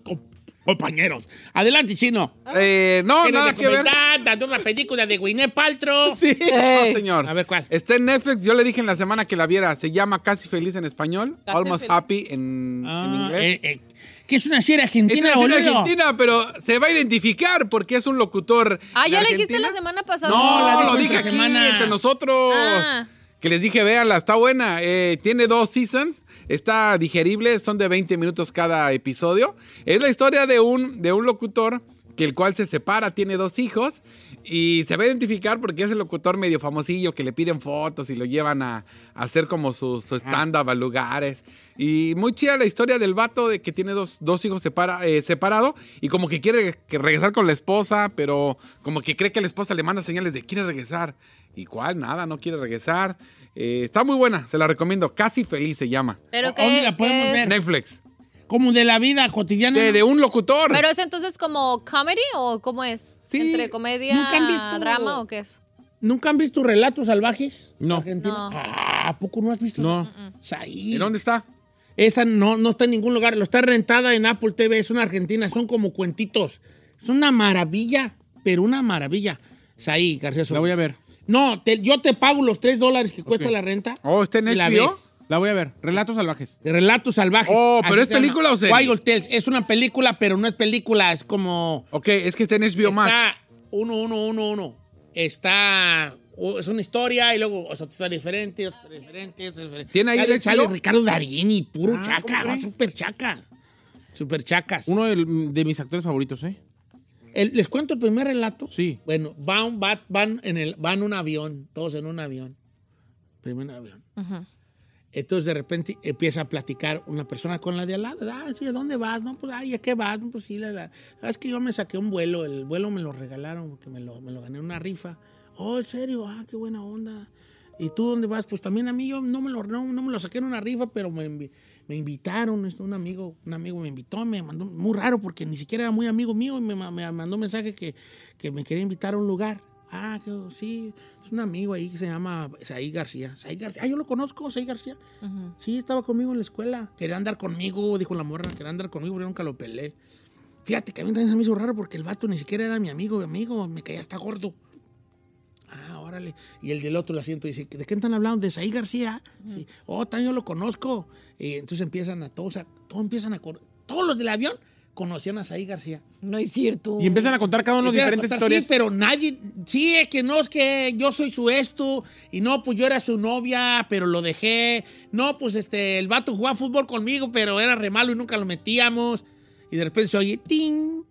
compañeros. Adelante, chino. Eh, no, ¿Quieres nada que ver. Dando una película de Gwyneth Paltrow. Sí. No, señor. A ver, ¿cuál? Está en Netflix. Yo le dije en la semana que la viera. Se llama Casi Feliz en español. Casi Almost Feliz. Happy en, en Ah, inglés. eh, eh, que es una serie es argentina, una serie argentina, pero se va a identificar porque es un locutor. Ah, ya lo dijiste la semana pasada. No, la dijo lo dije aquí semana. entre nosotros. Ah. Que les dije, véanla, está buena. Eh, tiene dos seasons, está digerible, son de 20 minutos cada episodio. Es la historia de un, de un locutor que el cual se separa, tiene dos hijos y se va a identificar porque es el locutor medio famosillo que le piden fotos y lo llevan a, a hacer como su, su stand-up a lugares. Y muy chida la historia del vato de que tiene dos, dos hijos separa, eh, separado y como que quiere que regresar con la esposa, pero como que cree que la esposa le manda señales de quiere regresar. ¿Y cuál? Nada, no quiere regresar. Eh, está muy buena, se la recomiendo. Casi feliz se llama. Pero ¿Dónde que, la podemos que- ver? Netflix. Como de la vida cotidiana. De, de un locutor. Pero es entonces como comedy o cómo es? Sí. Entre comedia, ¿Nunca han visto- drama o qué es? ¿Nunca han visto Relatos Salvajes? No. Argentina? No. Ah, ¿A poco no has visto? No. eso? Ahí. ¿Y dónde está? Esa no, no está en ningún lugar. Lo está rentada en Apple TV. Es una argentina. Son como cuentitos. Es una maravilla, pero una maravilla. Es ahí, García. La voy a ver. No, te- yo te pago los 3 dólares que cuesta la renta. Oh, ¿está en y la HBO? ves. La voy a ver. Relatos salvajes. De Relatos Salvajes. Oh, ¿pero Así es se llama. película o serie? Wild Tales. Es una película, pero no es película. Es como... Ok, es que está en HBO más. Está uno, uno, uno, uno. Está... o- Es una historia y luego o sea, está diferente, otra diferente, otra diferente. ¿Tiene ahí Sale- el Sale HBO? Ricardo Darini, puro Ah, chaca, ¿cómo cree? super chaca. Super chacas. Uno del- de, mis actores favoritos, ¿eh? El- ¿Les cuento el primer relato? Sí. Bueno, van, va- van, en el, van en un avión, todos en un avión. Primer avión. Entonces de repente empieza a platicar una persona con la de al lado. Ah, sí, ¿a dónde vas? No, pues, ay, ¿a qué vas? No, pues sí, la, la- Ah, es que yo me saqué un vuelo. El vuelo me lo regalaron porque me lo, gané en una rifa. Oh, ¿en serio? Ah, qué buena onda. ¿Y tú dónde vas? Pues también a mí yo no me lo, no, me lo saqué en una rifa, pero me, me invitaron, un amigo, un amigo me invitó, me mandó, muy raro porque ni siquiera era muy amigo mío y me, me mandó un mensaje que, que me quería invitar a un lugar. Ah, sí, es un amigo ahí que se llama Saí García. Saí García. Ah, yo lo conozco, Saí García. Sí, estaba conmigo en la escuela. Quería andar conmigo, dijo la morra, quería andar conmigo, pero nunca lo peleé. Fíjate que a mí también se me hizo raro porque el vato ni siquiera era mi amigo, mi amigo, me caía hasta gordo. Ah, órale. Y el del otro le asiento dice, ¿de qué están hablando? ¿De Saí García? Sí. Oh, también yo lo conozco. Y entonces empiezan a todos, a, todos empiezan a... Todos los del avión conocían a Saí García. No es cierto. Y empiezan a contar cada uno Empiezan diferentes contar, historias. Sí, pero nadie... Sí, es que no, es que yo soy su esto. Y no, pues yo era su novia, pero lo dejé. No, pues este, el vato jugaba fútbol conmigo, pero era re malo y nunca lo metíamos. Y de repente se oye, ¡ting!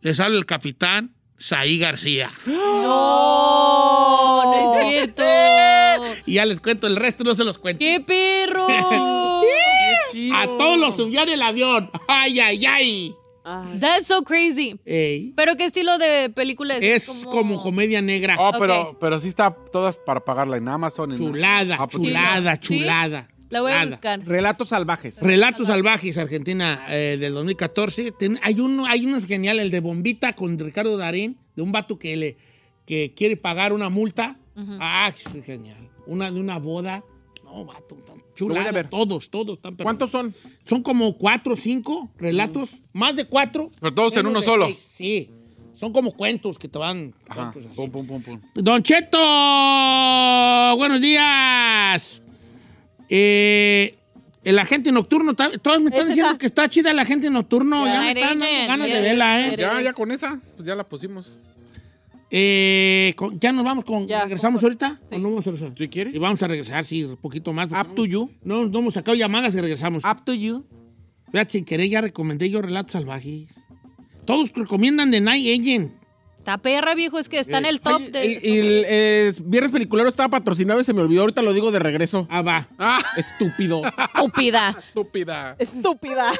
Le sale el capitán Saí García. No, no es cierto. Y ya les cuento, el resto no se los cuento. ¡Qué perro! A todos los subió en el avión. ¡Ay, ay, ay! That's so crazy. Ey. ¿Pero qué estilo de película es? Es como comedia negra. Oh, pero, pero sí está todas para pagarla en Amazon. En Chulada, chulada, ¿Sí? chulada. La voy a buscar. Relatos salvajes. Relatos Salvajes, Argentina, eh, del 2014. Ten- hay uno, hay uno genial, el de Bombita con Ricardo Darín, de un vato que le que quiere pagar una multa. Ah, es genial. Una de una boda. No, vato, tan chulada. voy a ver. Todos, todos están perfectos. ¿Cuántos son? Son como cuatro o cinco relatos, más de cuatro. Pero todos en uno solo. seis, Sí. Son como cuentos que te van. Ajá. cuentos así. Pum, pum, pum, pum. Don Cheto, buenos días. Eh, el agente nocturno, todos me están Es diciendo esa. que está chida el agente nocturno. Ya, Ya, me están dando ganas de verla, ¿eh? Ya, ya con esa, pues ya la pusimos. Eh, con- ya nos vamos con. Ya, ¿Regresamos con- ahorita? ¿O no vamos a regresar? Si quieres. Sí, vamos a regresar, sí, un poquito más. Up to you. No, no hemos sacado llamadas y regresamos. Up to you. Fíjate, sin querer ya recomendé yo Relatos Salvajes. Todos recomiendan de Night Agent. Está perra, viejo, es que está en el top Ay, de... el, el, eh, Viernes Peliculero estaba patrocinado y se me olvidó. Ahorita lo digo de regreso. Ah, va. Ah, Estúpido. Estúpida. estúpida. Estúpida.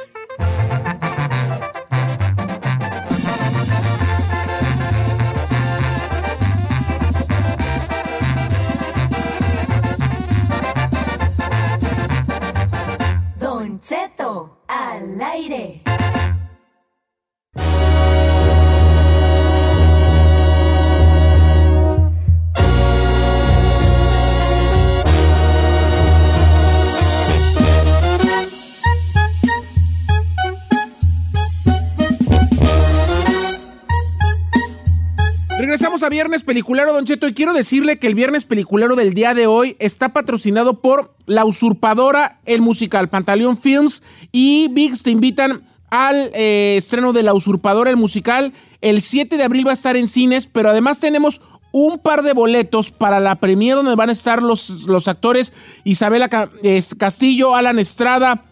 Viernes Peliculero, Don Cheto, y quiero decirle que el Viernes Peliculero del día de hoy está patrocinado por La Usurpadora, el musical Pantaleón Films y VIX te invitan al eh, estreno de La Usurpadora, el musical. El 7 de abril va a estar en cines, pero además tenemos un par de boletos para la premiere donde van a estar los, los actores Isabela es- Castillo, Alan Estrada,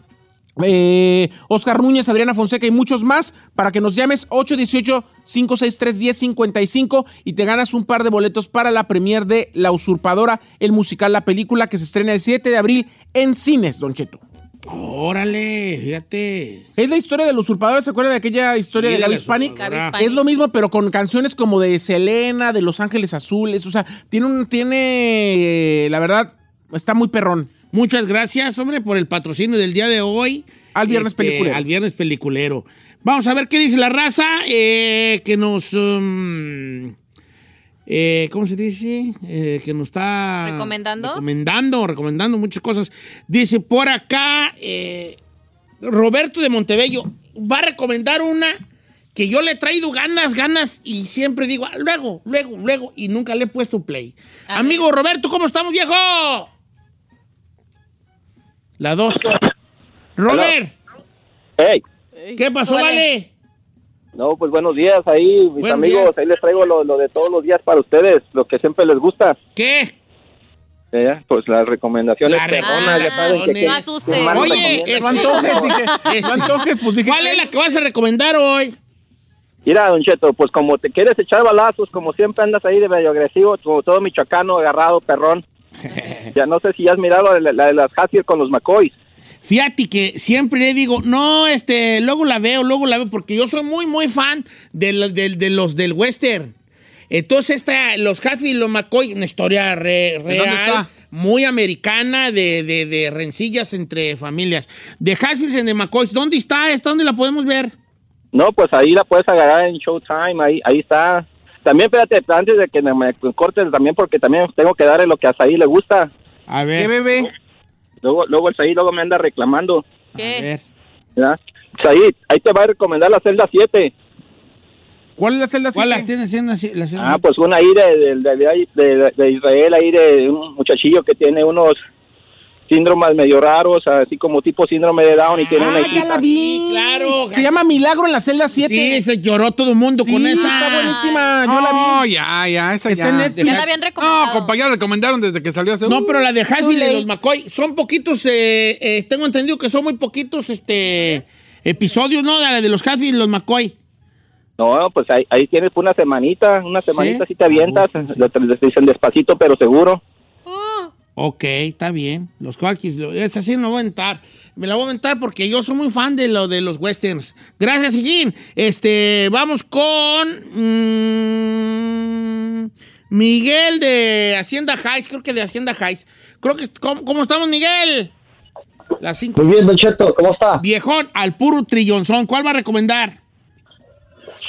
eh, Oscar Núñez, Adriana Fonseca y muchos más para que nos llames 818-563-1055 y te ganas un par de boletos para la premier de La Usurpadora, el musical, la película que se estrena el 7 de abril en cines, Don Cheto. Órale, fíjate. Es la historia de la usurpadora, ¿se acuerda de aquella historia Sí, de la Hispanic. Es lo mismo, pero con canciones como de Selena, de Los Ángeles Azules, o sea, tiene un, tiene, eh, la verdad, está muy perrón. Muchas gracias, hombre, por el patrocinio del día de hoy. Al Viernes Este, Peliculero. Al Viernes Peliculero. Vamos a ver qué dice la raza, eh, que nos... um, eh, ¿Cómo se dice? Eh, que nos está... ¿Recomendando? Recomendando, recomendando muchas cosas. Dice por acá, eh, Roberto de Montebello va a recomendar una que yo le he traído ganas, ganas y siempre digo, "Ah, luego, luego, luego, y nunca le he puesto play. A Amigo Roberto, ¿cómo estamos, viejo? La dos. Robert, Hey, ¿qué pasó, vale? no, pues buenos días ahí, mis Buenos amigos. días. Ahí les traigo lo, lo de todos los días para ustedes, lo que siempre les gusta. ¿Qué? Eh, Pues las recomendaciones Las perronas, ya saben que, recomendaciones. que- No asuste. que más Oye, este- No antojes, antojes, pues dije. ¿Cuál es la que vas a recomendar hoy? Mira, Don Cheto, pues como te quieres echar balazos, como siempre andas ahí de medio agresivo, como todo michoacano, agarrado, perrón. ya no sé si has mirado la, la de las Hatfield con los McCoys. Fíjate que siempre le digo, no, este, luego la veo, luego la veo, porque yo soy muy, muy fan de, la- del- de los del western. Entonces, esta, los Hatfield y los McCoy, una historia re- real, está? muy americana de, de, de rencillas entre familias. De Hatfield y de McCoy, ¿dónde está? ¿Esta dónde la podemos ver? No, pues ahí la puedes agarrar en Showtime, ahí, ahí está. También, espérate, antes de que me, me cortes también, porque también tengo que darle lo que a Saí le gusta. A ver. ¿Qué bebé? Luego, luego el Saí luego me anda reclamando. ¿Qué? A ver. ¿ya? Saí, ahí te va a recomendar la celda 7. ¿Cuál es la celda ¿Cuál la 7? tienes haciendo así? La celda? Ah, pues una ahí de, de, de- de- de Israel, ahí de un muchachillo que tiene unos síndromes medio raros, así como tipo síndrome de Down y tiene una Ah, ya hijita. la vi. Sí, claro. Se llama Milagro en la celda 7. Sí, se lloró todo el mundo Sí, con esa. está buenísima. Yo la No, vi. ya, ya, esa Está ya. en Netflix. Ya la habían recomendado. No, compa, ya la recomendaron desde que salió hace... No, pero la de Hatfield y late. los McCoy son poquitos, eh, eh, tengo entendido que son muy poquitos este episodios, ¿no? De la de los Hatfield y los McCoy. No, pues ahí, ahí tienes una semanita, una semanita Sí. si te avientas, lo te lo dicen despacito pero seguro. Ok, está bien. Los Qualkies, lo- esa sí no voy a aventar. Me la voy a aventar porque yo soy muy fan de lo de los westerns. Gracias, Hijín. Este, vamos con mm, Miguel de Hacienda Heights, creo que de Hacienda Heights. Creo que, ¿cómo, cómo estamos, Miguel? Las cinco. Muy bien, Don Cheto, ¿cómo está? Viejón, al puro trillonzón. ¿Cuál va a recomendar?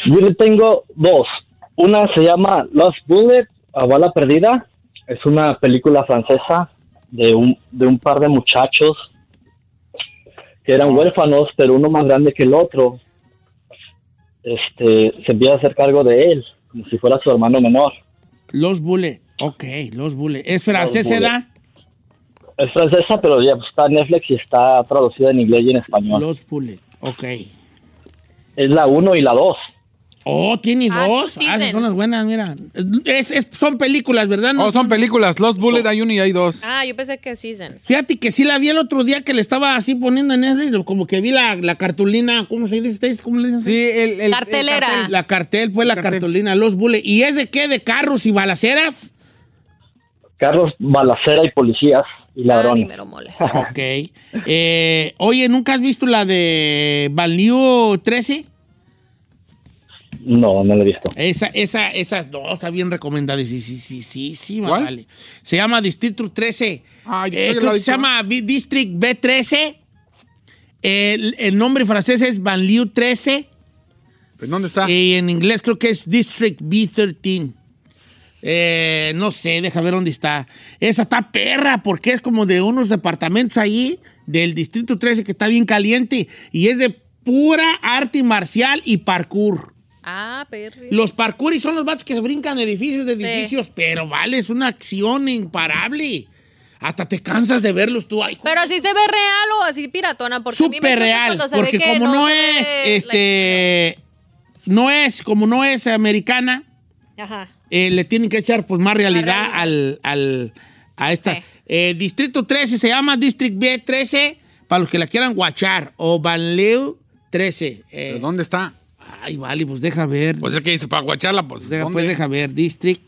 Yo le tengo dos. Una se llama Lost Bullet, a bala perdida. Es una película francesa de un, de un par de muchachos que eran huérfanos, pero uno más grande que el otro. Este, se empieza a hacer cargo de él, como si fuera su hermano menor. Los Bullet. Ok, Los Bullet. ¿Es francés, Bullet. da? Es francesa, pero ya está en Netflix y está traducida en inglés y en español. Los Bullet. Ok. Es la uno y la dos. Oh, tiene Ah, dos. Ah, esas son las buenas, mira. Es- es- son películas, ¿verdad? No Oh, son películas. Lost Bullet hay uno y hay dos. Ah, yo pensé que Seasons. Fíjate que sí la vi el otro día que le estaba así poniendo en Netflix, como que vi la, la cartulina, ¿cómo se dice? ¿Ustedes ¿Cómo le dicen? Sí, el, el- Cartelera. el cartel. La cartel, pues la cartel. cartulina, los bullet. ¿Y es de qué? ¿De carros y balaceras? Carros, balacera y policías y Ah, ladrones. mero mole. Ok. Eh, oye, ¿nunca has visto la de Banlieue 13? No, no lo he visto. Esa, esa, esa, no, está bien recomendada. Sí, sí, sí, sí, sí, ¿Cuál? vale. Se llama Distrito 13. Ay, Eh, creo la que se llama B- District B13. El, el nombre francés es Banlieue 13. ¿En dónde está? Y en inglés creo que es District B13. Eh, no sé, deja ver dónde está. Esa está perra, porque es como de unos departamentos ahí del Distrito 13 que está bien caliente. Y es de pura arte marcial y parkour. Ah, perri. Los parkouris son los vatos que se brincan de edificios de Sí. edificios, pero vale, es una acción imparable. Hasta te cansas de verlos tú ahí. Pero así se ve real o así piratona, porque a mí me Súper real, cuando se porque ve que como no, es, este, no es, como no es americana, Ajá. eh, le tienen que echar pues más realidad, realidad. al, al- a esta. Sí. Eh, Distrito 13 se llama District B13, para los que la quieran guachar, o Banlieue 13. Eh, ¿Pero dónde está? Ay, vale, pues deja ver. Pues es que dice, para guacharla, pues. Deja, ¿dónde? pues deja ver, District,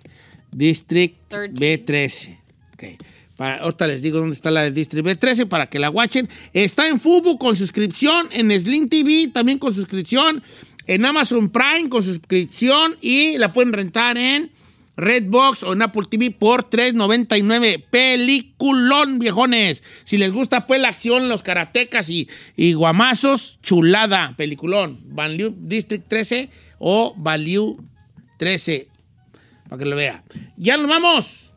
District 13. B13. Ok. Para, ahorita les digo dónde está la de District B13 para que la guachen. Está en Fubo con suscripción, en Slim TV también con suscripción, en Amazon Prime con suscripción y la pueden rentar en Redbox o en Apple TV por $3.99. Peliculón, viejones. Si les gusta pues la acción, los karatecas y, guamazos, chulada, peliculón. Banlieue District 13 o Value 13. Para que lo vea. Ya nos vamos.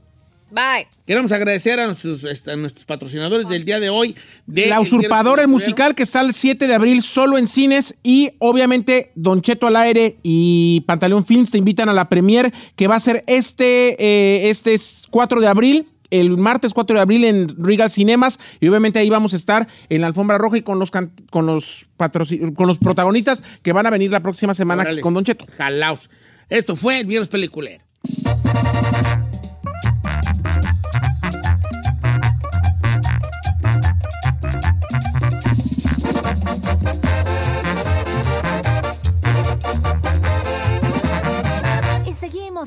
Bye. Queremos agradecer a nuestros, este, a nuestros patrocinadores del día de hoy. De La Usurpadora, el musical que está el 7 de abril solo en cines y obviamente Don Cheto al aire y Pantaleón Films te invitan a la premier que va a ser este, eh, este es 4 de abril. El martes 4 de abril en Regal Cinemas y obviamente ahí vamos a estar en la alfombra roja y con los can- con los con los protagonistas que van a venir la próxima semana aquí con Don Cheto. Jalaos. Esto fue el Viernes Peliculero.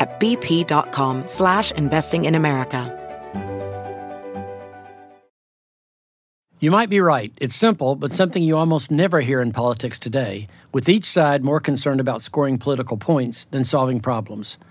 at bp.com slash investing in America. You might be right. It's simple, but something you almost never hear in politics today, with each side more concerned about scoring political points than solving problems.